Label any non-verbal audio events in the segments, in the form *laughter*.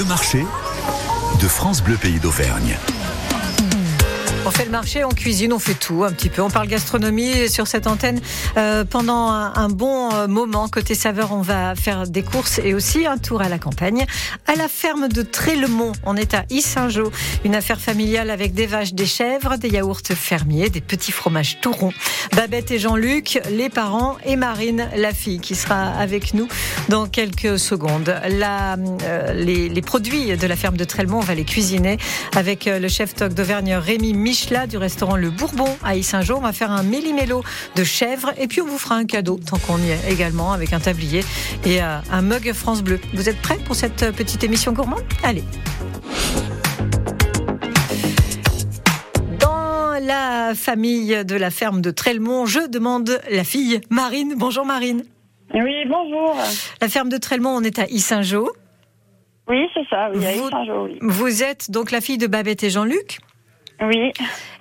Le marché de France Bleu Pays d'Auvergne. On fait le marché, on cuisine, on fait tout un petit peu. On parle gastronomie sur cette antenne euh, pendant un, bon euh, moment. Côté saveur, on va faire des courses et aussi un tour à la campagne. À la ferme de Trélemont, on est à Issingeau. Une affaire familiale avec des vaches, des chèvres, des yaourts fermiers, des petits fromages tout ronds. Babette et Jean-Luc, les parents, et Marine, la fille, qui sera avec nous dans quelques secondes. Euh, les, les, produits de la ferme de Trélemont, on va les cuisiner avec le chef toc d'Auvergne Rémi Michela du restaurant Le Bourbon à Saint-Jean. On va faire un méli-mélo de chèvre et puis on vous fera un cadeau tant qu'on y est également avec un tablier et euh, un mug France Bleu. Vous êtes prêts pour cette petite émission gourmande? Allez. Dans la famille de la ferme de Trelmont, je demande la fille Marine. Bonjour Marine. Oui, bonjour. La ferme de Trelmont, on est à Issingeau. Oui, c'est ça, oui, à Issingeau, oui. Vous êtes donc la fille de Babette et Jean-Luc oui.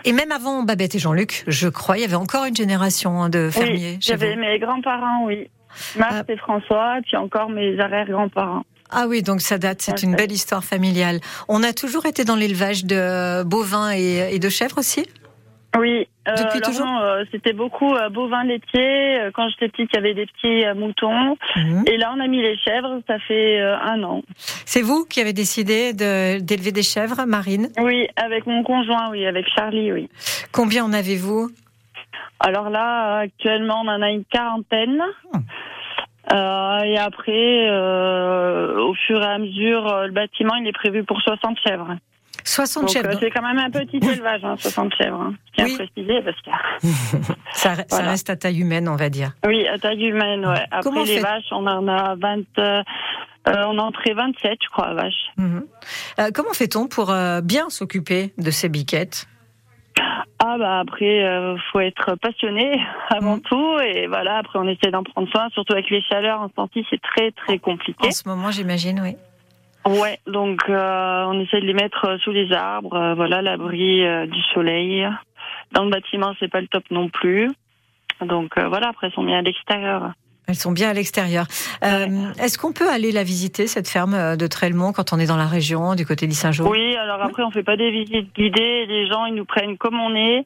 Et même avant Babette et Jean-Luc, je crois, il y avait encore une génération hein, de fermiers. Oui, j'avais mes grands-parents, oui. Marthe ah. et François, et puis encore mes arrière-grands-parents. Ah oui, donc ça date, c'est une belle histoire familiale. On a toujours été dans l'élevage de bovins et de chèvres aussi? Oui, euh, depuis toujours. Euh, c'était beaucoup euh, bovins laitiers. Quand j'étais petite, il y avait des petits moutons. Mhm. Et là, on a mis les chèvres. Ça fait un an. C'est vous qui avez décidé d'élever des chèvres, Marine? Oui, avec mon conjoint, oui, avec Charlie, oui. Combien en avez-vous? Alors là, actuellement, on en a une quarantaine. Hmm. et après, au fur et à mesure, le bâtiment, il est prévu pour 60 chèvres. 60 chèvres. Euh, c'est quand même un petit élevage, 60 hein, chèvres. Hein. Je tiens à préciser parce que. *laughs* ça, reste à taille humaine, on va dire. Oui, à taille humaine, ouais. Après les vaches, on en a 20. Euh, on en 27, je crois, vaches. Mhm. Euh, comment fait-on pour bien s'occuper de ces biquettes? Ah bah après il faut être passionné *laughs* avant mhm. tout et voilà après on essaie d'en prendre soin surtout avec les chaleurs en ce c'est très très compliqué. En ce moment j'imagine oui. Ouais, donc euh, on essaie de les mettre euh, sous les arbres, euh, voilà, l'abri du soleil. Dans le bâtiment, c'est pas le top non plus. Donc voilà, après, elles sont bien à l'extérieur. Elles sont bien à l'extérieur. Est-ce qu'on peut aller la visiter, cette ferme de Trelmont, quand on est dans la région, du côté d'Issingeau Oui, alors après, on fait pas des visites guidées. Les gens, ils nous prennent comme on est.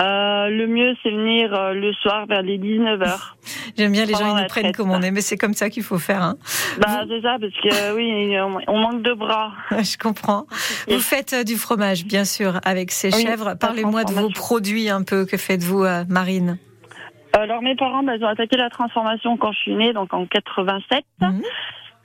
Euh, le mieux, c'est venir euh, le soir vers les 19h. *laughs* J'aime bien les gens, ils nous prennent comme on est, mais c'est comme ça qu'il faut faire. Hein. Bah, c'est ça, parce que oui, on manque de bras. *laughs* Je comprends. Vous faites euh, du fromage, bien sûr, avec ces chèvres. Parlez-moi de vos produits un peu. Que faites-vous, Marine alors mes parents, bah, ils ont attaqué la transformation quand je suis née, donc en 87.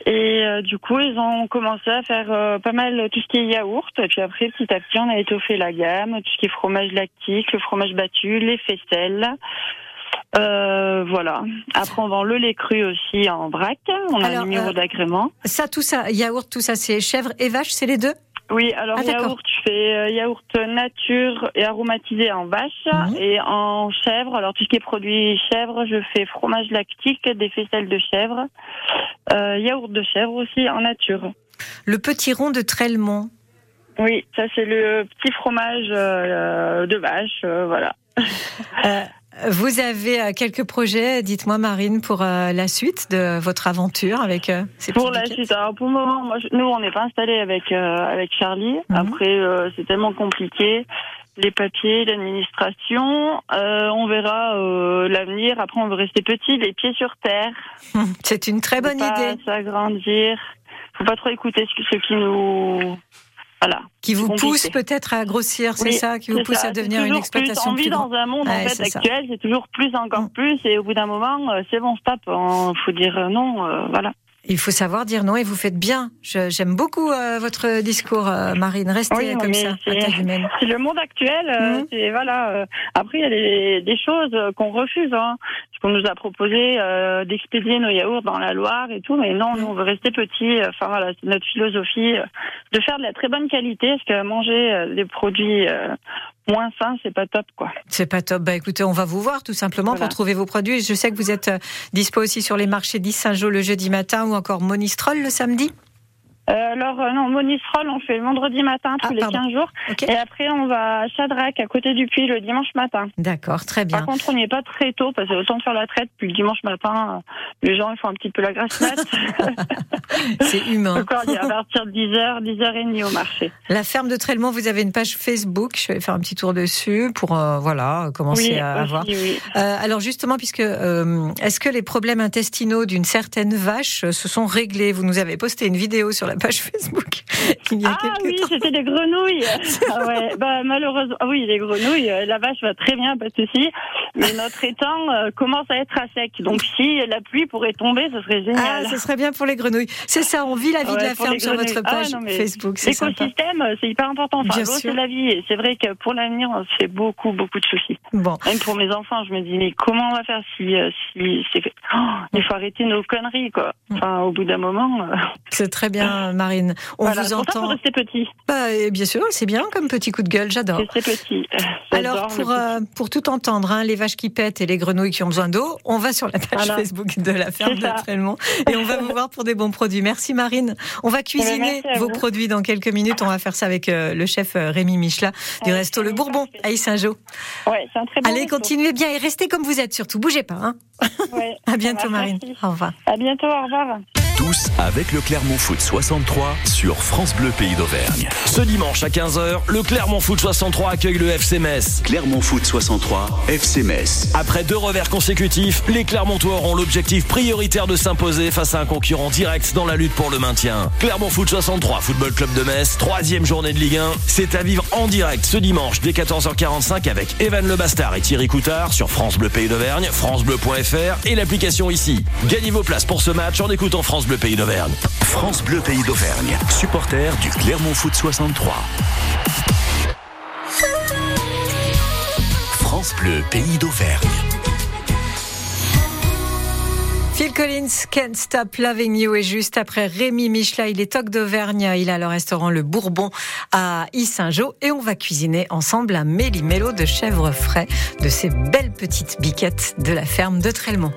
Et euh, du coup, ils ont commencé à faire euh, pas mal tout ce qui est yaourt. Et puis après, petit à petit, on a étoffé la gamme, tout ce qui est fromage lactique, le fromage battu, les faisselles. Euh, voilà. Après, on vend le lait cru aussi en vrac. On a un numéro d'agrément. Ça, tout ça, yaourt, tout ça, c'est chèvre et vache, c'est les deux? Oui, alors ah, yaourt, je fais euh, yaourt nature et aromatisé en vache mhm. et en chèvre. Alors tout ce qui est produit chèvre, je fais fromage lactique, des faisselles de chèvre, euh, yaourt de chèvre aussi en nature. Le petit rond de Trelmont. Oui, ça c'est le petit fromage euh, de vache, voilà. *laughs* Vous avez euh, quelques projets, dites-moi Marine, pour euh, la suite de votre aventure avec euh, ces Pour la suite, alors pour le moment, moi, nous on n'est pas installés avec avec Charlie. Mhm. Après, c'est tellement compliqué, les papiers, l'administration. on verra l'avenir. Après, on veut rester petit, les pieds sur terre. *laughs* C'est une très bonne idée. S'agrandir. Faut pas trop écouter ce qui nous qui vous pousse peut-être à grossir, c'est ça Qui vous pousse à devenir une exploitation plus, On vit dans un monde en fait actuel, c'est toujours plus, encore mm. plus, et au bout d'un moment, euh, c'est bon, stop. Il faut dire euh, non, euh, voilà. Il faut savoir dire non et vous faites bien. J'aime beaucoup votre discours, Marine. Restez comme ça, C'est *laughs* le monde actuel. Mm. voilà. après, il y a des, des choses qu'on refuse. Hein qu'on nous a proposé euh, d'expédier nos yaourts dans la Loire et tout, mais non, nous on veut rester petit. Enfin voilà, c'est notre philosophie euh, de faire de la très bonne qualité, parce que manger euh, des produits moins sains, c'est pas top quoi. C'est pas top. Bah écoutez, on va vous voir tout simplement pour trouver vos produits. Je sais que vous êtes dispo aussi sur les marchés d'Is Saint-Jean le jeudi matin ou encore Monistrol le samedi. Euh, alors, euh, non, Monistrol, on fait le vendredi matin tous Ah, les pardon. 15 jours. Et après, on va à Chadrac, à côté du puits, le dimanche matin. D'accord, très bien. Par contre, on n'y est pas très tôt, parce que autant faire la traite, puis le dimanche matin, euh, les gens, ils font un petit peu la grasse mat. *laughs* C'est humain. Il y a à partir de 10h, 10h30 au marché. La ferme de Trellement, vous avez une page Facebook. Je vais faire un petit tour dessus pour voilà commencer oui, à, aussi, voir. oui. Alors justement, puisque est-ce que les problèmes intestinaux d'une certaine vache se sont réglés? Vous nous avez posté une vidéo sur la page Facebook *laughs* il y a Ah oui, c'était des grenouilles. *laughs* ah ouais, bah malheureusement, ah oui, les grenouilles, euh, la vache va très bien, pas de souci. Mais notre étang euh, commence à être à sec. Donc si la pluie pourrait tomber, ce serait Ah, génial. ce serait bien pour les grenouilles. C'est ça, on vit la vie Ouais, de la ferme sur votre grenouilles. Ah page non, Facebook. L'écosystème, euh, c'est hyper important. Enfin, l'eau, c'est la vie. Et c'est vrai que pour l'avenir, on se fait beaucoup, beaucoup de soucis. Bon, Même pour mes enfants, je me dis, mais comment on va faire si, si c'est fait? Oh, Il faut arrêter nos conneries, quoi. Enfin, au bout d'un moment. euh, c'est très bien, Marine. On voilà. vous C'est pour entend. rester petit. Bah, et bien sûr, c'est bien comme petit coup de gueule. J'adore. Rester petit. *laughs* Alors, pour, euh, pour tout entendre, hein, les vaches qui pètent et les grenouilles qui ont besoin d'eau, on va sur la page Voilà. Facebook de la ferme C'est de et on va vous voir pour des bons produits. Merci Marine. On va cuisiner merci à vos produits dans quelques minutes. On va faire ça avec euh, le chef euh, Rémi Michela du Ouais, resto Le c'est Bourbon parfait. à Issingeau. Ouais, c'est un très bon Allez, resto. continuez bien et restez comme vous êtes surtout. Bougez pas. Hein. Ouais, *laughs* À bientôt Marine. merci. Au revoir. À bientôt, au revoir. Tous avec le Clermont Foot 63 sur France Bleu Pays d'Auvergne. Ce dimanche à 15h, le Clermont Foot 63 accueille le FC Metz. Clermont Foot 63, FC Metz. Après deux revers consécutifs, les Clermontois auront l'objectif prioritaire de s'imposer face à un concurrent direct dans la lutte pour le maintien. Clermont Foot 63, Football Club de Metz, troisième journée de Ligue 1. C'est à vivre en direct ce dimanche dès 14h45 avec Evan Le Bastard et Thierry Coutard sur France Bleu Pays d'Auvergne, francebleu.fr et l'application ici. Gagnez vos places pour ce match en écoutant France Bleu Pays d'Auvergne. France Bleu Pays d'Auvergne, supporter du Clermont Foot 63. France Bleu Pays d'Auvergne. Phil Collins, Can't Stop Loving You et juste après Rémi Michela, il est toc d'Auvergne, il a le restaurant Le Bourbon à Issingeau et on va cuisiner ensemble un méli-mélo de chèvre frais de ces belles petites biquettes de la ferme de Trelmont.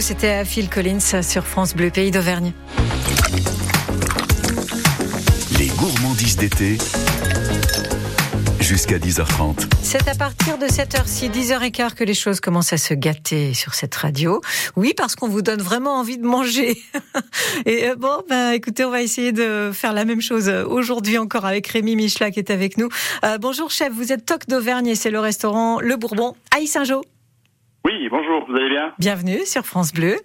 C'était Phil Collins sur France Bleu Pays d'Auvergne. Les gourmandises d'été. Jusqu'à 10h30. C'est à partir de cette heure-ci, 10h15, que les choses commencent à se gâter sur cette radio. Oui, parce qu'on vous donne vraiment envie de manger. *laughs* Et euh, bon, ben, écoutez, on va essayer de faire la même chose aujourd'hui encore avec Rémi Michela qui est avec nous. Euh, bonjour chef, vous êtes toc d'Auvergne et c'est le restaurant Le Bourbon à Saint-Jean. Oui, bonjour, vous allez bien Bienvenue sur France Bleu.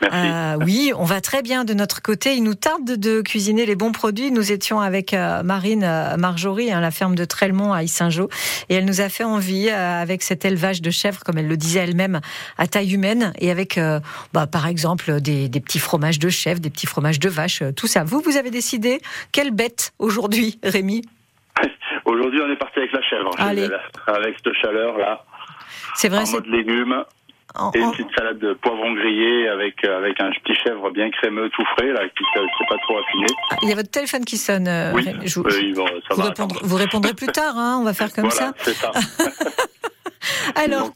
Merci. Euh, oui, on va très bien de notre côté. Il nous tarde de cuisiner les bons produits. Nous étions avec euh, Marine euh, Marjorie, hein, la ferme de Trelmont à Issingeau, et elle nous a fait envie euh, avec cet élevage de chèvres, comme elle le disait elle-même, à taille humaine, et avec, euh, bah, par exemple, des, des petits fromages de chèvres, des petits fromages de vache, tout ça. Vous, vous avez décidé quelle bête aujourd'hui, Rémi? *laughs* Aujourd'hui, on est parti avec la chèvre. Allez. Avec cette chaleur-là, C'est vrai, en mode légumes, en- et une petite salade de poivron grillé avec, euh, avec un petit chèvre bien crémeux, tout frais, là, qui ne s'est pas trop affiné. Ah, il y a votre téléphone qui sonne. euh, Oui. Je vous- ça vous, va. répondrez, attendre. vous répondrez plus tard, hein, on va faire comme voilà, ça. c'est ça. *laughs* *laughs* Alors,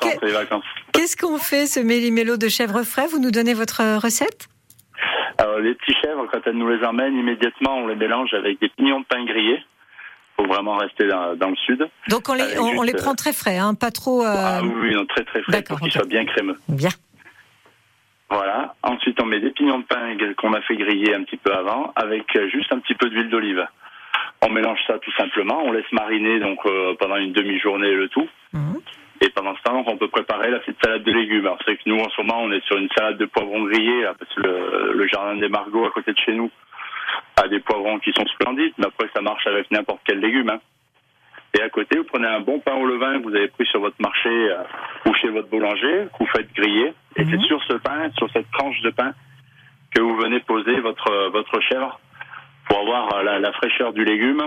qu'est-ce qu'on fait ce méli-mélo de chèvre frais? Vous nous donnez votre euh, recette? Alors, les petits chèvres, quand elles nous les emmènent, immédiatement, on les mélange avec des pignons de pain grillés. Faut vraiment rester dans, dans le sud. Donc on les, on les prend très frais, hein, pas trop. euh, Ah oui, non, très très frais pour qu'ils ok. soient bien crémeux. Bien. Voilà. Ensuite, on met des pignons de pain qu'on a fait griller un petit peu avant, avec euh, juste un petit peu d'huile d'olive. On mélange ça tout simplement. On laisse mariner donc euh, pendant une demi-journée le tout. Mhm. Et pendant ce temps, on peut préparer la petite salade de légumes. Alors c'est que nous, en ce moment, on est sur une salade de poivrons grillés, là, parce que le, le jardin des Margots à côté de chez nous a des poivrons qui sont splendides, mais après ça marche avec n'importe quel légume. hein. Et à côté, vous prenez un bon pain au levain que vous avez pris sur votre marché euh, ou chez votre boulanger, que vous faites griller. Et Mhm. c'est sur ce pain, sur cette tranche de pain, que vous venez poser votre, euh, votre chèvre pour avoir euh, la, la fraîcheur du légume,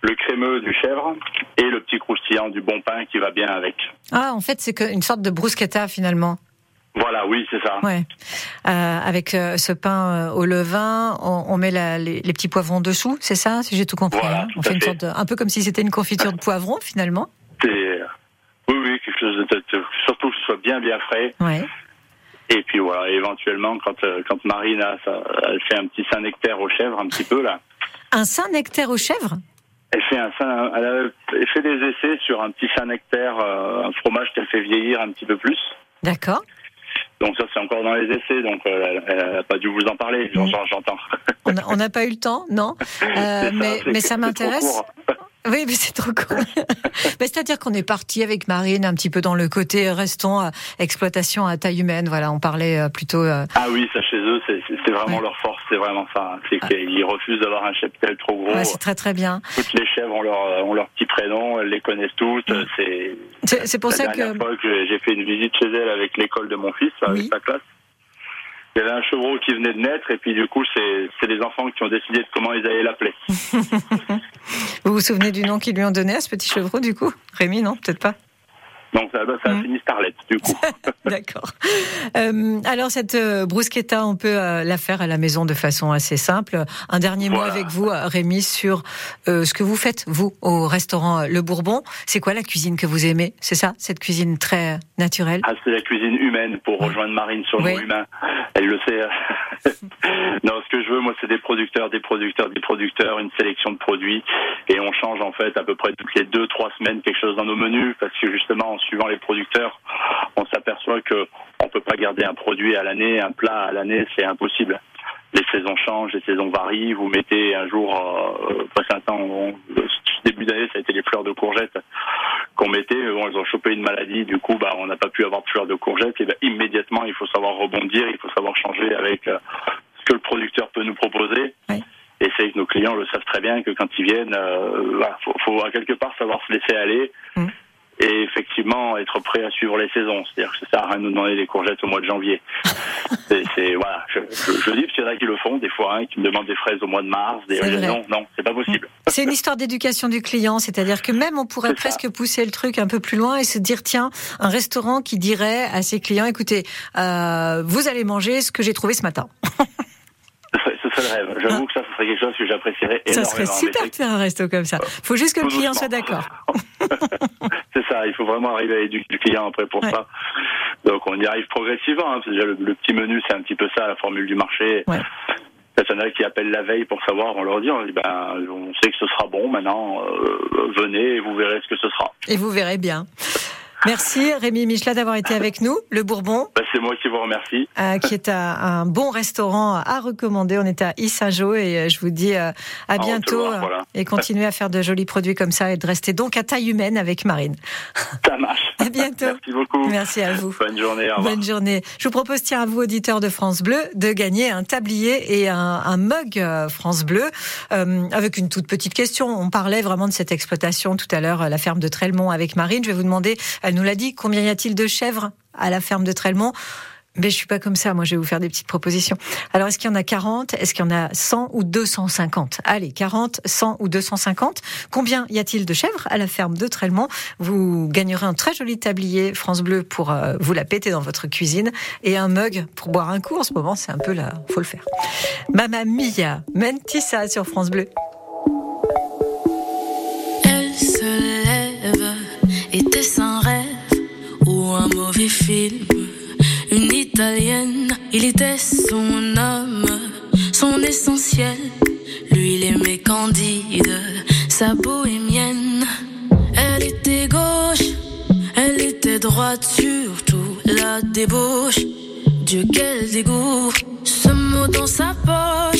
le crémeux du chèvre et le petit croustillant du bon pain qui va bien avec. Ah, en fait, c'est une sorte de bruschetta finalement. Voilà, oui, c'est ça. Ouais. Euh, avec euh, ce pain euh, au levain, on, on met la- les, les petits poivrons dessous, c'est ça, si j'ai tout compris. Voilà, hein tout on à fait une fait. sorte de, un peu comme si c'était une confiture de poivrons finalement. Oui, oui, quelque chose de, surtout que ce soit bien, bien frais. Ouais. Et puis voilà, éventuellement, quand quand Marine a ça, elle fait un petit Saint-Nectaire aux chèvres, un petit peu là. Un Saint-Nectaire aux chèvres? Elle fait un elle, a- elle fait des essais sur un petit Saint-Nectaire, un fromage qu'elle fait vieillir un petit peu plus. D'accord. Donc ça, c'est encore dans les essais, donc euh, elle n'a pas dû vous en parler, Mm. j'en- j'entends. On n'a pas eu le temps, non *laughs* Euh, Mais, mais ça m'intéresse. Oui, mais c'est trop *laughs* mais c'est-à-dire qu'on est parti avec Marine un petit peu dans le côté restons euh, exploitation à taille humaine. Voilà, on parlait euh, plutôt. euh, Ah oui, ça chez eux, c'est c'est- c'est vraiment Ouais. leur force, c'est vraiment ça. hein. C'est qu'ils refusent d'avoir un cheptel trop gros. ouais, c'est très très bien. Toutes les chèvres ont leur, euh, ont leur petit prénom, elles les connaissent toutes. Mm. C'est C'est c'est pour la ça dernière que. fois que j'ai fait une visite chez elle avec l'école de mon fils, avec Oui. sa classe. Il y avait un chevreau qui venait de naître et puis du coup c'est c'est les enfants qui ont décidé de comment ils allaient l'appeler. *laughs* Vous vous souvenez du nom qu'ils lui ont donné à ce petit chevreau du coup? Rémi, non? Peut-être pas? Donc ça, ça a Mm. fini Starlet du coup. *laughs* D'accord. Euh, alors cette euh, bruschetta, on peut euh, la faire à la maison de façon assez simple. Un dernier mot avec vous, euh, Rémi, sur ce que vous faites vous au restaurant Le Bourbon. C'est quoi la cuisine que vous aimez? C'est ça, cette cuisine très naturelle? Ah, c'est la cuisine humaine pour rejoindre Marine sur le Oui. humain. Elle le sait. *laughs* non, ce que je veux, moi, c'est des producteurs, des producteurs, des producteurs, une sélection de produits. Et on change, en fait, à peu près toutes les deux, trois semaines quelque chose dans nos menus. Parce que, justement, en suivant les producteurs, on s'aperçoit que on peut pas garder un produit à l'année, un plat à l'année, c'est impossible. Les saisons changent, les saisons varient. Vous mettez un jour, euh, un temps, on- début d'année, ça a été les fleurs de courgettes qu'on mettait. mais Bon, elles ont chopé une maladie, du coup, bah, on n'a pas pu avoir de fleurs de courgettes. Et bah, immédiatement, il faut savoir rebondir, il faut savoir changer avec euh, ce que le producteur peut nous proposer. Oui. Et c'est que nos clients le savent très bien que quand ils viennent, euh, voilà, faut, faut à quelque part savoir se laisser aller. Mm. Et effectivement, être prêt à suivre les saisons. C'est-à-dire que ça sert à rien de nous demander des courgettes au mois de janvier. *laughs* c'est, voilà, je, je, je dis, parce qu'il y en a qui le font, des fois, hein, qui me demandent des fraises au mois de mars. Des, non, non, c'est pas possible. C'est une histoire d'éducation du client, c'est-à-dire que même on pourrait ça. presque pousser le truc un peu plus loin et se dire tiens, un restaurant qui dirait à ses clients écoutez, euh, vous allez manger ce que j'ai trouvé ce matin. *laughs* Ce serait, serait le rêve. J'avoue que ça, ce serait quelque chose que j'apprécierais Ça énormément. serait Mais super de faire un resto comme ça. Faut juste que le client doucement. soit d'accord. *laughs* ça, il faut vraiment arriver à éduquer le client après pour Ouais. ça. Donc on y arrive progressivement. Hein. Déjà, le, le, petit menu, c'est un petit peu ça, la formule du marché. Ouais. Il y en a qui appellent la veille pour savoir, on leur dit, on, dit, ben, on sait que ce sera bon, maintenant, euh, venez et vous verrez ce que ce sera. Et vous verrez bien. Merci Rémi Michelat d'avoir été avec nous. Le Bourbon. Bah, c'est moi qui vous remercie. Euh, qui est un, un, bon restaurant à recommander. On est à Issajo et euh, je vous dis euh, à bientôt voir, voilà. et continuez à faire de jolis produits comme ça et de rester donc à taille humaine avec Marine. Ça marche. À bientôt. Merci beaucoup. Merci à vous. Bonne journée. Au. Bonne journée. Je vous propose, tiens, à vous, auditeurs de France Bleu, de gagner un tablier et un, un mug France Bleu euh, avec une toute petite question. On parlait vraiment de cette exploitation tout à l'heure, la ferme de Trelmont avec Marine. Je vais vous demander, elle nous l'a dit, combien y a-t-il de chèvres? À la ferme de Trelmont mais je suis pas comme ça, moi je vais vous faire des petites propositions. Alors est-ce qu'il y en a 40 Est-ce qu'il y en a 100 ou 250 Allez, 40, 100 ou 250. Combien y a-t-il de chèvres à la ferme de Trelmont Vous gagnerez un très joli tablier France Bleu pour euh, vous la péter dans votre cuisine et un mug pour boire un coup. En ce moment, c'est un peu là, faut le faire. Mamma Mia, Mentissa sur France Bleu. Elle se lève, rêve ou un mauvais film une italienne, il était son âme, son essentiel. Lui, il aimait Candide, sa bohémienne. Elle était gauche, elle était droite, surtout la débauche. Dieu, quel dégoût, ce mot dans sa poche,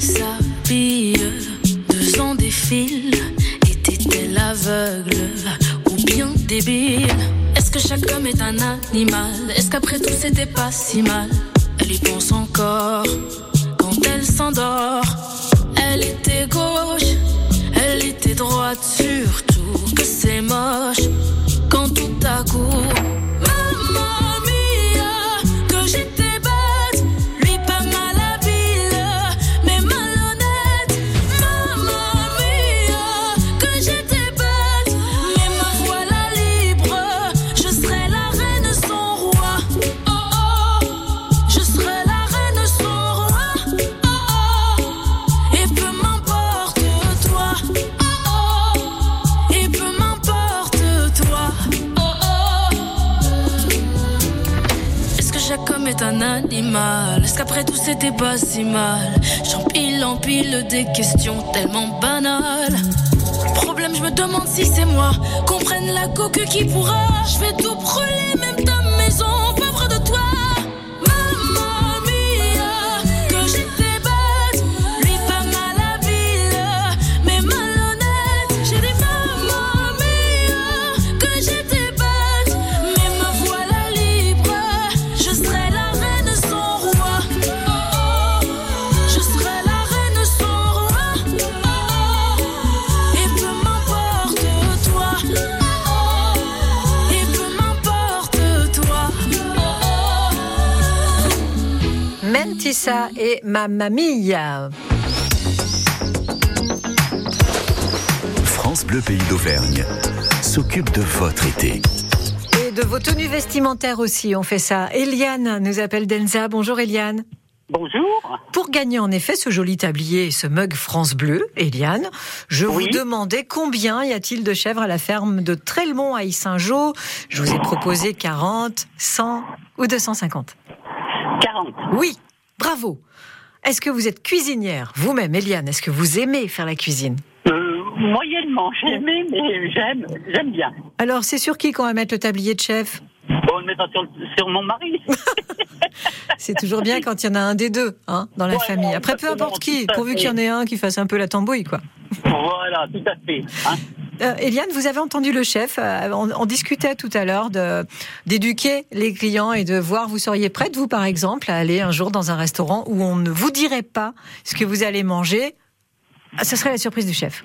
s'habille, deux ans défile. Était-elle aveugle ou bien débile? Est-ce que chaque homme est un animal? Est-ce qu'après tout c'était pas si mal? Elle y pense encore quand elle s'endort. Elle était gauche, elle était droite, surtout que c'est moche quand tout à coup. Est-ce qu'après tout c'était pas si mal? J'empile, empile des questions tellement banales. Problème, je me demande si c'est moi. Qu'on prenne la coque qui pourra. Je vais tout brûler, même Et Mamma Mia. France Bleu Pays d'Auvergne s'occupe de votre été. Et de vos tenues vestimentaires aussi, on fait ça. Eliane nous appelle d'Enza. Bonjour Eliane. Bonjour. Pour gagner en effet ce joli tablier et ce mug France Bleu, Eliane, je Oui. vous demandais combien y a-t-il de chèvres à la ferme de Trelmont à Issingeau Je vous ai proposé 40, 100 ou 250. 40. Oui, bravo. Est-ce que vous êtes cuisinière vous-même, Eliane? Est-ce que vous aimez faire la cuisine? Euh, moyennement, j'aimais, mais j'aime, j'aime bien. Alors, c'est sur qui qu'on va mettre le tablier de chef? On le mettra sur, sur mon mari. *laughs* C'est toujours bien quand il y en a un des deux hein, dans la Ouais, famille. Après, peu importe qui, pourvu qu'il y en ait un qui fasse un peu la tambouille, quoi. voilà, tout à fait. hein. Euh, Eliane, vous avez entendu le chef. euh, on, on discutait tout à l'heure d'éduquer les clients et de voir. Vous seriez prête, vous, par exemple, à aller un jour dans un restaurant où on ne vous dirait pas ce que vous allez manger? Ah, ça serait la surprise du chef.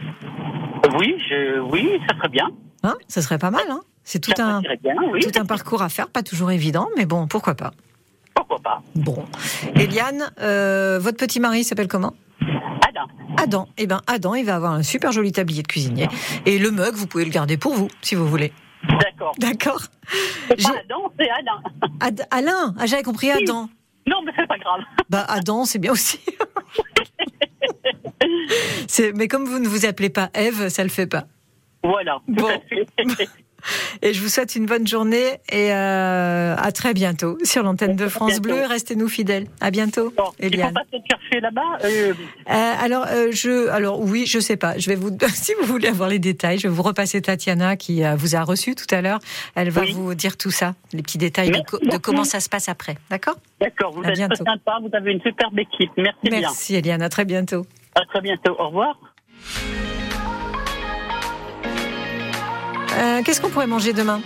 Oui, je, oui, ça serait bien. Hein? Ça serait pas mal, hein? C'est tout un, partirait bien, oui. tout un parcours à faire, pas toujours évident, mais bon, pourquoi pas. Pourquoi pas Bon. Eliane, euh, votre petit mari s'appelle comment? Adam. Adam. Eh ben, Adam, il va avoir un super joli tablier de cuisinier. Et le mug, vous pouvez le garder pour vous, si vous voulez. D'accord. D'accord C'est pas Adam, c'est Adam. Ad- Alain, ah, j'avais compris Adam. Non, mais c'est pas grave. Bah, Adam, c'est bien aussi. *laughs* Mais comme vous ne vous appelez pas Eve, ça le fait pas. Voilà. tout Bon. à fait. Et je vous souhaite une bonne journée et euh, à très bientôt sur l'antenne de France. Bleu. Restez-nous fidèles. À bientôt, Bon, il faut pas te chercher là-bas. euh, Euh, alors, je, alors oui, je sais pas. Je vais vous, *laughs* si vous voulez avoir les détails, je vais vous repasser Tatiana qui vous a reçu tout à l'heure. Elle va Oui. vous dire tout ça, les petits détails de, co- comment ça se passe après. D'accord? D'accord, vous À êtes bientôt. sympa, vous avez une superbe équipe. Merci, bien. Merci Eliane. À très bientôt. À très bientôt. Au revoir. Euh, Qu'est-ce qu'on pourrait manger demain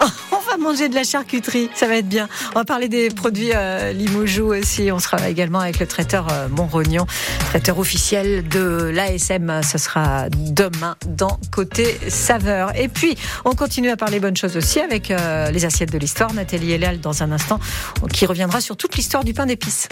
*laughs* On va manger de la charcuterie, ça va être bien. On va parler des produits euh, Limoujou aussi. On sera également avec le traiteur euh, traiteur officiel de l'ASM. Ce sera demain dans Côté Saveur. Et puis, on continue à parler bonnes choses aussi avec euh, les assiettes de l'histoire. Nathalie Elal dans un instant, qui reviendra sur toute l'histoire du pain d'épices.